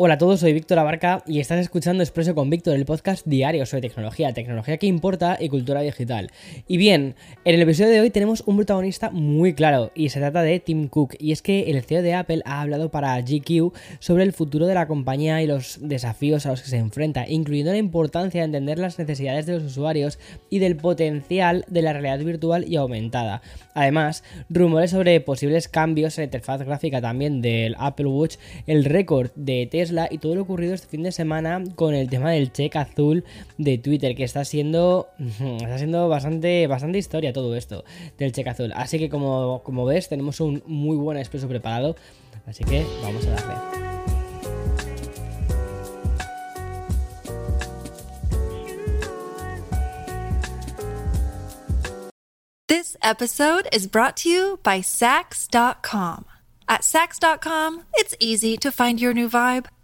Hola a todos, soy Víctor Abarca y estás escuchando Expreso con Víctor, el podcast diario sobre tecnología, tecnología que importa y cultura digital. Y bien, en el episodio de hoy tenemos un protagonista muy claro y se trata de Tim Cook. Y es que el CEO de Apple ha hablado para GQ sobre el futuro de la compañía y los desafíos a los que se enfrenta, incluyendo la importancia de entender las necesidades de los usuarios y del potencial de la realidad virtual y aumentada. Además, rumores sobre posibles cambios en la interfaz gráfica también del Apple Watch, el récord de Y todo lo ocurrido este fin de semana con el tema del check azul de Twitter, que está siendo, está siendo bastante, bastante historia todo esto del check azul. Así que como, como ves, tenemos un muy buen expreso preparado, así que vamos a darle. This episode is brought to you by Sax.com. At Sax.com, it's easy to find your new vibe.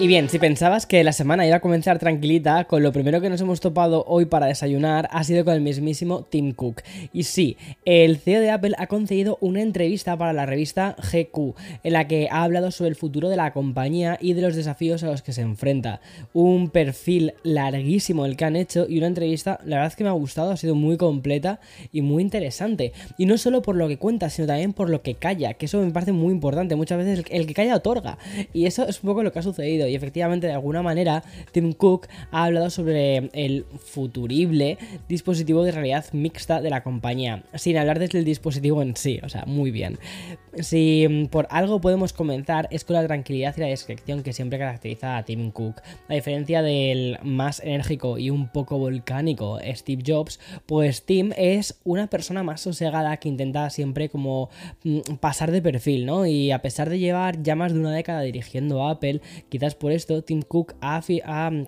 Y bien, si pensabas que la semana iba a comenzar tranquilita, con lo primero que nos hemos topado hoy para desayunar ha sido con el mismísimo Tim Cook. Y sí, el CEO de Apple ha concedido una entrevista para la revista GQ, en la que ha hablado sobre el futuro de la compañía y de los desafíos a los que se enfrenta. Un perfil larguísimo el que han hecho y una entrevista, la verdad es que me ha gustado, ha sido muy completa y muy interesante. Y no solo por lo que cuenta, sino también por lo que calla, que eso me parece muy importante. Muchas veces el que calla otorga. Y eso es un poco lo que ha sucedido y efectivamente de alguna manera Tim Cook ha hablado sobre el futurible dispositivo de realidad mixta de la compañía, sin hablar desde el dispositivo en sí, o sea, muy bien. Si mm, por algo podemos comenzar es con la tranquilidad y la discreción que siempre caracteriza a Tim Cook. A diferencia del más enérgico y un poco volcánico Steve Jobs, pues Tim es una persona más sosegada que intenta siempre como mm, pasar de perfil, ¿no? Y a pesar de llevar ya más de una década dirigiendo a Apple, quizás por esto, Tim Cook ha,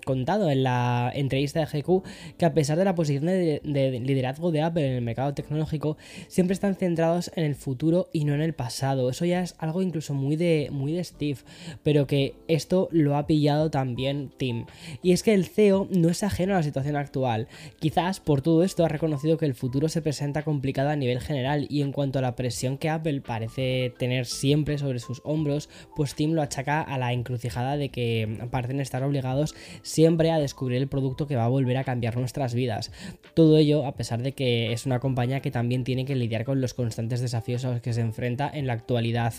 contado en la entrevista de GQ que a pesar de la posición de, liderazgo de Apple en el mercado tecnológico, siempre están centrados en el futuro y no en el pasado. Eso ya es algo incluso muy de, muy de Steve, pero que esto lo ha pillado también Tim. Y es que el CEO no es ajeno a la situación actual. Quizás por todo esto ha reconocido que el futuro se presenta complicado a nivel general y en cuanto a la presión que Apple parece tener siempre sobre sus hombros, pues Tim lo achaca a la encrucijada de que parecen estar obligados siempre a descubrir el producto que va a volver a cambiar nuestras vidas. Todo ello a pesar de que es una compañía que también tiene que lidiar con los constantes desafíos a los que se enfrenta en la actualidad.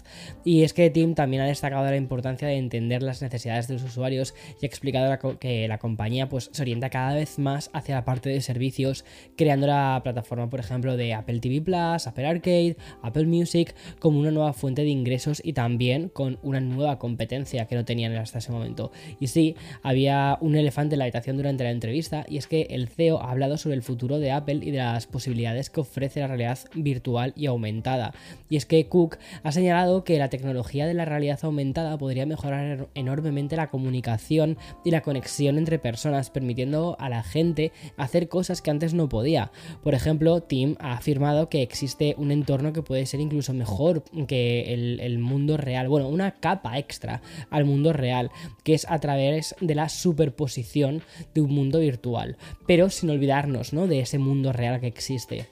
Y es que Tim también ha destacado la importancia de entender las necesidades de los usuarios y ha explicado que la compañía pues, se orienta cada vez más hacia la parte de servicios, creando la plataforma, por ejemplo, de Apple TV Plus, Apple Arcade, Apple Music, como una nueva fuente de ingresos y también con una nueva competencia que no tenían hasta ese momento. Y sí, había un elefante en la habitación durante la entrevista y es que el CEO ha hablado sobre el futuro de Apple y de las posibilidades que ofrece la realidad virtual y aumentada. Y es que Cook ha señalado que la tecnología de la realidad aumentada podría mejorar enormemente la comunicación y la conexión entre personas, permitiendo a la gente hacer cosas que antes no podía. Por ejemplo, Tim ha afirmado que existe un entorno que puede ser incluso mejor que el, el mundo real, bueno, una capa extra al mundo real, que es a través de la superposición de un mundo virtual, pero sin olvidarnos ¿no? de ese mundo real que existe.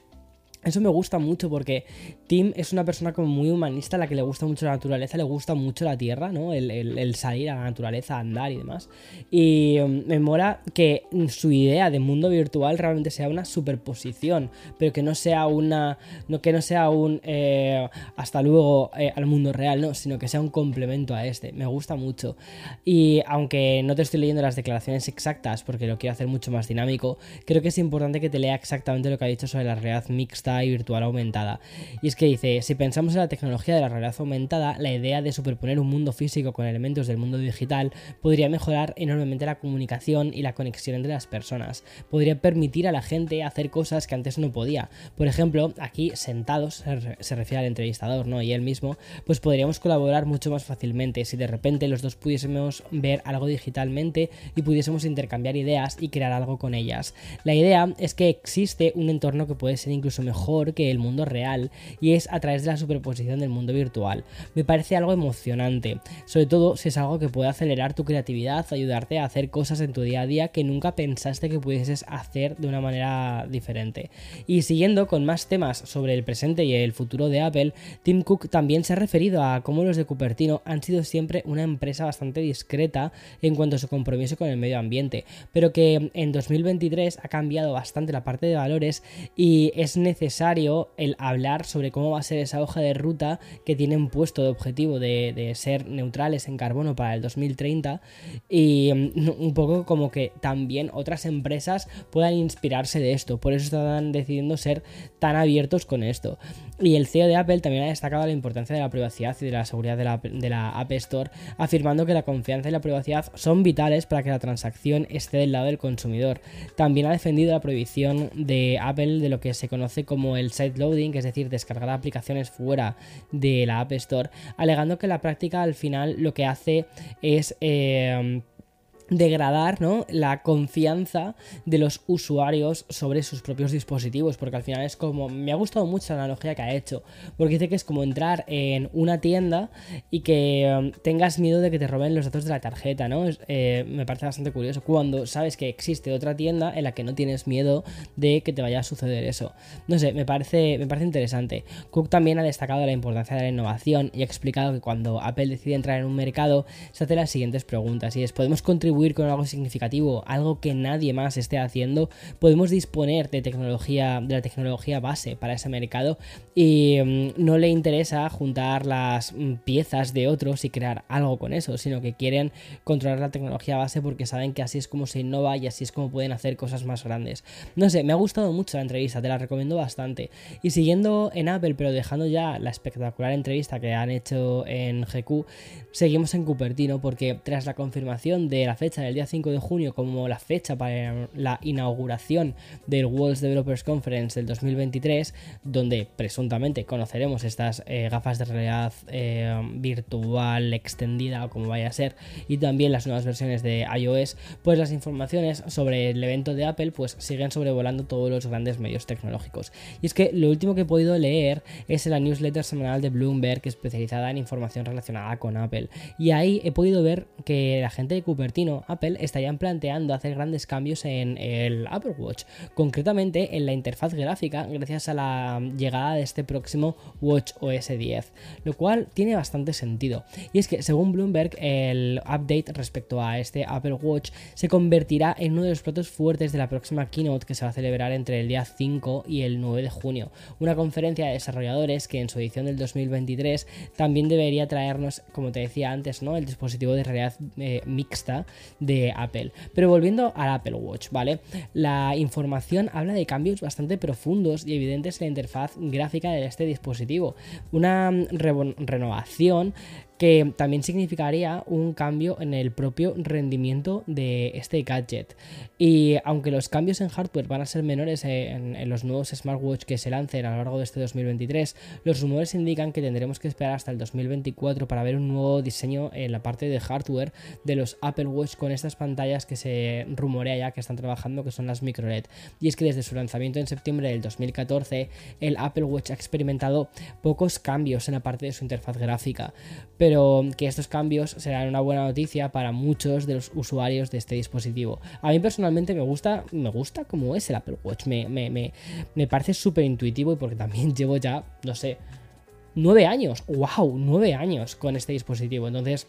Eso me gusta mucho porque Tim es una persona como muy humanista, a la que le gusta mucho la naturaleza, le gusta mucho la tierra, ¿no? El, salir a la naturaleza, andar y demás. Y um, me mola que su idea de mundo virtual realmente sea una superposición, pero que no sea una. No, que no sea un eh, hasta luego eh, al mundo real, no, sino que sea un complemento a este. Me gusta mucho. Y aunque no te estoy leyendo las declaraciones exactas, porque lo quiero hacer mucho más dinámico, creo que es importante que te lea exactamente lo que ha dicho sobre la realidad mixta y virtual aumentada. Y es que dice, si pensamos en la tecnología de la realidad aumentada, la idea de superponer un mundo físico con elementos del mundo digital podría mejorar enormemente la comunicación y la conexión entre las personas. Podría permitir a la gente hacer cosas que antes no podía. Por ejemplo, aquí sentados, se refiere al entrevistador, ¿no? Y él mismo, pues podríamos colaborar mucho más fácilmente si de repente los dos pudiésemos ver algo digitalmente y pudiésemos intercambiar ideas y crear algo con ellas. La idea es que existe un entorno que puede ser incluso mejor que el mundo real y es a través de la superposición del mundo virtual. Me parece algo emocionante, sobre todo si es algo que puede acelerar tu creatividad, ayudarte a hacer cosas en tu día a día que nunca pensaste que pudieses hacer de una manera diferente. Y siguiendo con más temas sobre el presente y el futuro de Apple, Tim Cook también se ha referido a cómo los de Cupertino han sido siempre una empresa bastante discreta en cuanto a su compromiso con el medio ambiente, pero que en 2023 ha cambiado bastante la parte de valores y es necesario el hablar sobre cómo va a ser esa hoja de ruta que tienen puesto de objetivo de, ser neutrales en carbono para el 2030 y mm, un poco como que también otras empresas puedan inspirarse de esto. Por eso están decidiendo ser tan abiertos con esto. Y el CEO de Apple también ha destacado la importancia de la privacidad y de la seguridad de la, de la App Store, afirmando que la confianza y la privacidad son vitales para que la transacción esté del lado del consumidor. También ha defendido la prohibición de Apple de lo que se conoce como como el side loading, es decir, descargar aplicaciones fuera de la App Store, alegando que la práctica al final lo que hace es eh, degradar ¿no? la confianza de los usuarios sobre sus propios dispositivos, porque al final es como, me ha gustado mucho la analogía que ha hecho, porque dice que es como entrar en una tienda y que um, tengas miedo de que te roben los datos de la tarjeta, ¿no? Eh, me parece bastante curioso, cuando sabes que existe otra tienda en la que no tienes miedo de que te vaya a suceder eso. No sé, me parece, me parece interesante. Cook también ha destacado la importancia de la innovación y ha explicado que cuando Apple decide entrar en un mercado, se hace las siguientes preguntas, y es, ¿podemos contribuir con algo significativo, algo que nadie más esté haciendo, podemos disponer de tecnología, de la tecnología base para ese mercado y mm, no le interesa juntar las mm, piezas de otros y crear algo con eso, sino que quieren controlar la tecnología base porque saben que así es como se innova y así es como pueden hacer cosas más grandes. No sé, me ha gustado mucho la entrevista, te la recomiendo bastante. Y siguiendo en Apple, pero dejando ya la espectacular entrevista que han hecho en GQ, seguimos en Cupertino porque tras la confirmación de la fecha del día 5 de junio como la fecha para la inauguración del World Developers Conference del 2023, donde presuntamente conoceremos estas eh, gafas de realidad eh, virtual extendida o como vaya a ser, y también las nuevas versiones de iOS, pues las informaciones sobre el evento de Apple pues siguen sobrevolando todos los grandes medios tecnológicos. Y es que lo último que he podido leer es en la newsletter semanal de Bloomberg especializada en información relacionada con Apple. Y ahí he podido ver que la gente de Cupertino Apple estarían planteando hacer grandes cambios en el Apple Watch, concretamente en la interfaz gráfica gracias a la llegada de este próximo Watch OS 10, lo cual tiene bastante sentido. Y es que según Bloomberg el update respecto a este Apple Watch se convertirá en uno de los platos fuertes de la próxima keynote que se va a celebrar entre el día 5 y el 9 de junio, una conferencia de desarrolladores que en su edición del 2023 también debería traernos, como te decía antes, ¿no? el dispositivo de realidad eh, mixta de Apple. Pero volviendo al Apple Watch, ¿vale? La información habla de cambios bastante profundos y evidentes en la interfaz gráfica de este dispositivo. Una renovación que también significaría un cambio en el propio rendimiento de este gadget. Y aunque los cambios en hardware van a ser menores en, los nuevos smartwatch que se lancen a lo largo de este 2023, los rumores indican que tendremos que esperar hasta el 2024 para ver un nuevo diseño en la parte de hardware de los Apple Watch con estas pantallas que se rumorea ya que están trabajando, que son las micro LED. Y es que desde su lanzamiento en septiembre del 2014, el Apple Watch ha experimentado pocos cambios en la parte de su interfaz gráfica. Pero pero que estos cambios serán una buena noticia para muchos de los usuarios de este dispositivo. A mí personalmente me gusta, me gusta como es el Apple Watch, me, me, me, me parece súper intuitivo y porque también llevo ya, no sé, nueve años, wow, nueve años con este dispositivo, entonces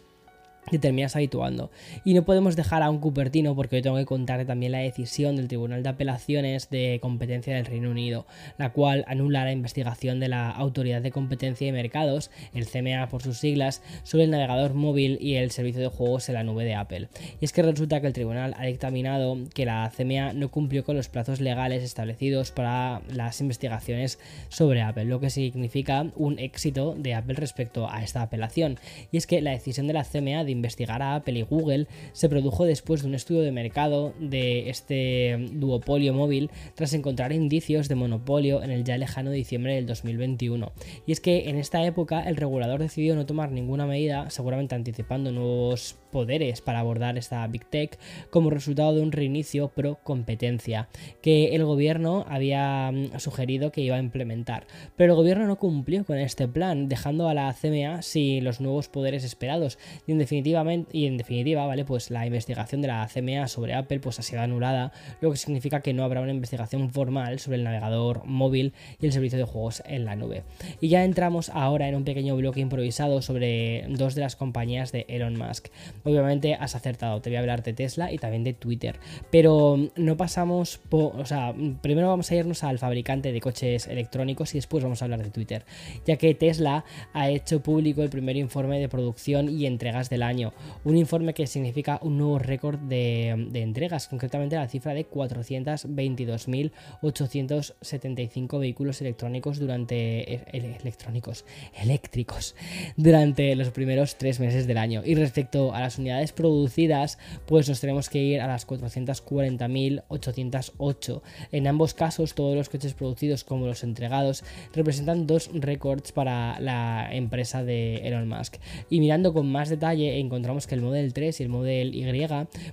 te terminas habituando. Y no podemos dejar a un Cupertino porque hoy tengo que contar también la decisión del Tribunal de Apelaciones de Competencia del Reino Unido, la cual anula la investigación de la Autoridad de Competencia y Mercados, el CMA por sus siglas, sobre el navegador móvil y el servicio de juegos en la nube de Apple. Y es que resulta que el tribunal ha dictaminado que la CMA no cumplió con los plazos legales establecidos para las investigaciones sobre Apple, lo que significa un éxito de Apple respecto a esta apelación. Y es que la decisión de la CMA investigar a Apple y Google se produjo después de un estudio de mercado de este duopolio móvil tras encontrar indicios de monopolio en el ya lejano diciembre del 2021. Y es que en esta época el regulador decidió no tomar ninguna medida, seguramente anticipando nuevos poderes para abordar esta Big Tech como resultado de un reinicio pro competencia que el gobierno había mm, sugerido que iba a implementar. Pero el gobierno no cumplió con este plan, dejando a la CMA sin los nuevos poderes esperados y en definitivamente y en definitiva, vale, pues la investigación de la CMA sobre Apple pues ha sido anulada, lo que significa que no habrá una investigación formal sobre el navegador móvil y el servicio de juegos en la nube. Y ya entramos ahora en un pequeño bloque improvisado sobre dos de las compañías de Elon Musk. Obviamente has acertado, te voy a hablar de Tesla y también de Twitter, pero no pasamos por, o sea, primero vamos a irnos al fabricante de coches electrónicos y después vamos a hablar de Twitter, ya que Tesla ha hecho público el primer informe de producción y entregas del año, un informe que significa un nuevo récord de, de entregas, concretamente la cifra de 422.875 vehículos electrónicos durante e, electrónicos eléctricos durante los primeros tres meses del año. Y respecto a las unidades producidas, pues nos tenemos que ir a las 440.808. En ambos casos, todos los coches producidos como los entregados representan dos récords para la empresa de Elon Musk. Y mirando con más detalle, encontramos que el Model 3 y el Model Y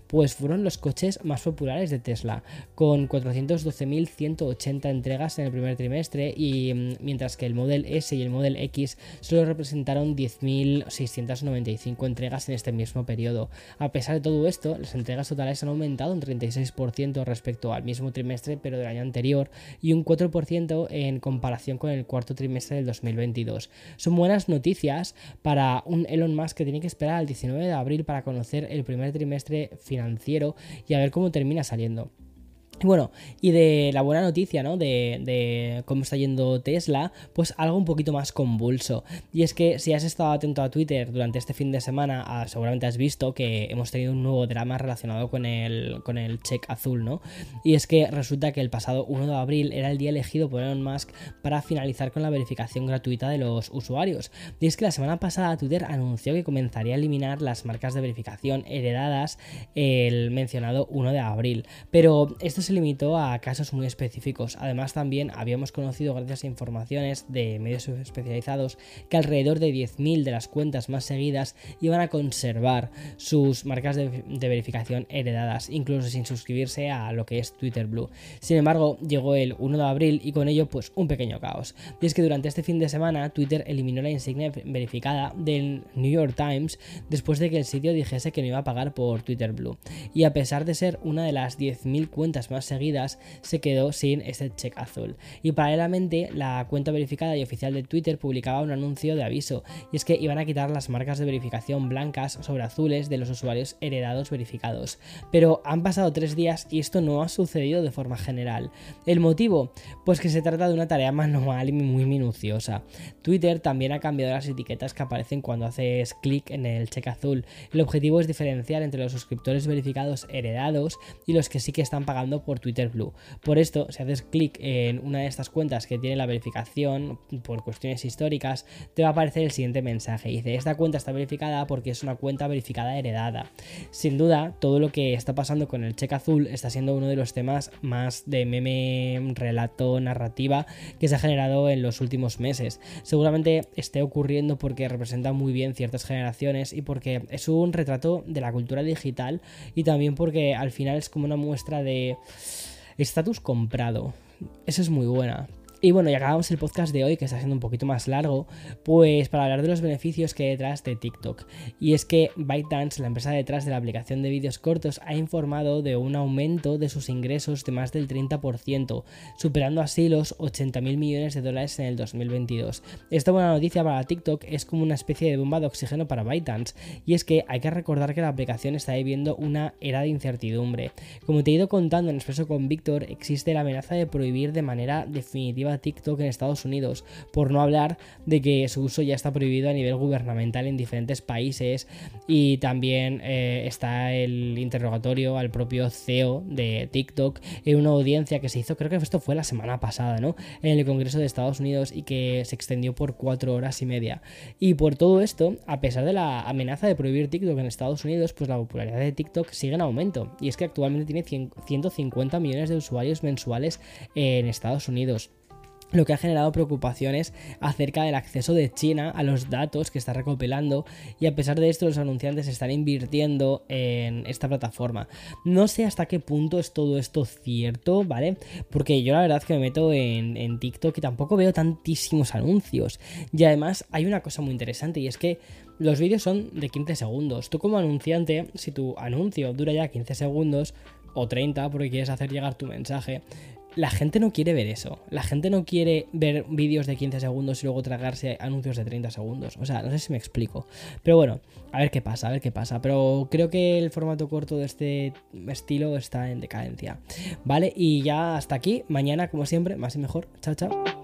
pues fueron los coches más populares de Tesla, con 412.180 entregas en el primer trimestre y mm, mientras que el Model S y el Model X solo representaron 10.695 entregas en este mismo periodo. A pesar de todo esto, las entregas totales han aumentado un 36% respecto al mismo trimestre pero del año anterior y un 4% en comparación con el cuarto trimestre del 2022. Son buenas noticias para un Elon Musk que tiene que esperar al 19 de abril para conocer el primer trimestre financiero y a ver cómo termina saliendo. Bueno, y de la buena noticia, ¿no? De, cómo está yendo Tesla, pues algo un poquito más convulso. Y es que si has estado atento a Twitter durante este fin de semana, ah, seguramente has visto que hemos tenido un nuevo drama relacionado con el, con el check azul, ¿no? Y es que resulta que el pasado 1 de abril era el día elegido por Elon Musk para finalizar con la verificación gratuita de los usuarios. Y es que la semana pasada Twitter anunció que comenzaría a eliminar las marcas de verificación heredadas el mencionado 1 de abril. Pero esto se limitó a casos muy específicos. Además, también habíamos conocido, gracias a informaciones de medios especializados, que alrededor de 10.000 de las cuentas más seguidas iban a conservar sus marcas de, verificación heredadas, incluso sin suscribirse a lo que es Twitter Blue. Sin embargo, llegó el 1 de abril y con ello, pues un pequeño caos. Y es que durante este fin de semana, Twitter eliminó la insignia verificada del New York Times después de que el sitio dijese que no iba a pagar por Twitter Blue. Y a pesar de ser una de las 10.000 cuentas más seguidas, se quedó sin este check azul. Y paralelamente, la cuenta verificada y oficial de Twitter publicaba un anuncio de aviso, y es que iban a quitar las marcas de verificación blancas sobre azules de los usuarios heredados verificados. Pero han pasado tres días y esto no ha sucedido de forma general. ¿El motivo? Pues que se trata de una tarea manual y muy minuciosa. Twitter también ha cambiado las etiquetas que aparecen cuando haces clic en el check azul. El objetivo es diferenciar entre los suscriptores verificados heredados y los que sí que están pagando por Twitter Blue. Por esto, si haces clic en una de estas cuentas que tiene la verificación por cuestiones históricas, te va a aparecer el siguiente mensaje. Dice, esta cuenta está verificada porque es una cuenta verificada heredada. Sin duda, todo lo que está pasando con el cheque azul está siendo uno de los temas más de meme, relato, narrativa que se ha generado en los últimos meses. Seguramente esté ocurriendo porque representa muy bien ciertas generaciones y porque es un retrato de la cultura digital y también porque al final es como una muestra de Estatus comprado. Esa es muy buena. Y bueno, y acabamos el podcast de hoy, que está siendo un poquito más largo, pues para hablar de los beneficios que hay detrás de TikTok. Y es que ByteDance, la empresa detrás de la aplicación de vídeos cortos, ha informado de un aumento de sus ingresos de más del 30%, superando así los 80.000 millones de dólares en el 2022. Esta buena noticia para TikTok es como una especie de bomba de oxígeno para ByteDance, y es que hay que recordar que la aplicación está viviendo una era de incertidumbre. Como te he ido contando en Expreso con Víctor, existe la amenaza de prohibir de manera definitiva TikTok en Estados Unidos, por no hablar de que su uso ya está prohibido a nivel gubernamental en diferentes países y también eh, está el interrogatorio al propio CEO de TikTok en una audiencia que se hizo, creo que esto fue la semana pasada, ¿no? En el Congreso de Estados Unidos y que se extendió por cuatro horas y media. Y por todo esto, a pesar de la amenaza de prohibir TikTok en Estados Unidos, pues la popularidad de TikTok sigue en aumento. Y es que actualmente tiene 150 millones de usuarios mensuales en Estados Unidos lo que ha generado preocupaciones acerca del acceso de China a los datos que está recopilando y a pesar de esto los anunciantes están invirtiendo en esta plataforma. No sé hasta qué punto es todo esto cierto, ¿vale? Porque yo la verdad que me meto en, TikTok y tampoco veo tantísimos anuncios. Y además hay una cosa muy interesante y es que los vídeos son de 15 segundos. Tú como anunciante, si tu anuncio dura ya 15 segundos o 30 porque quieres hacer llegar tu mensaje, la gente no quiere ver eso. La gente no quiere ver vídeos de 15 segundos y luego tragarse anuncios de 30 segundos. O sea, no sé si me explico. Pero bueno, a ver qué pasa, a ver qué pasa. Pero creo que el formato corto de este estilo está en decadencia. ¿Vale? Y ya hasta aquí. Mañana, como siempre, más y mejor. Chao, chao.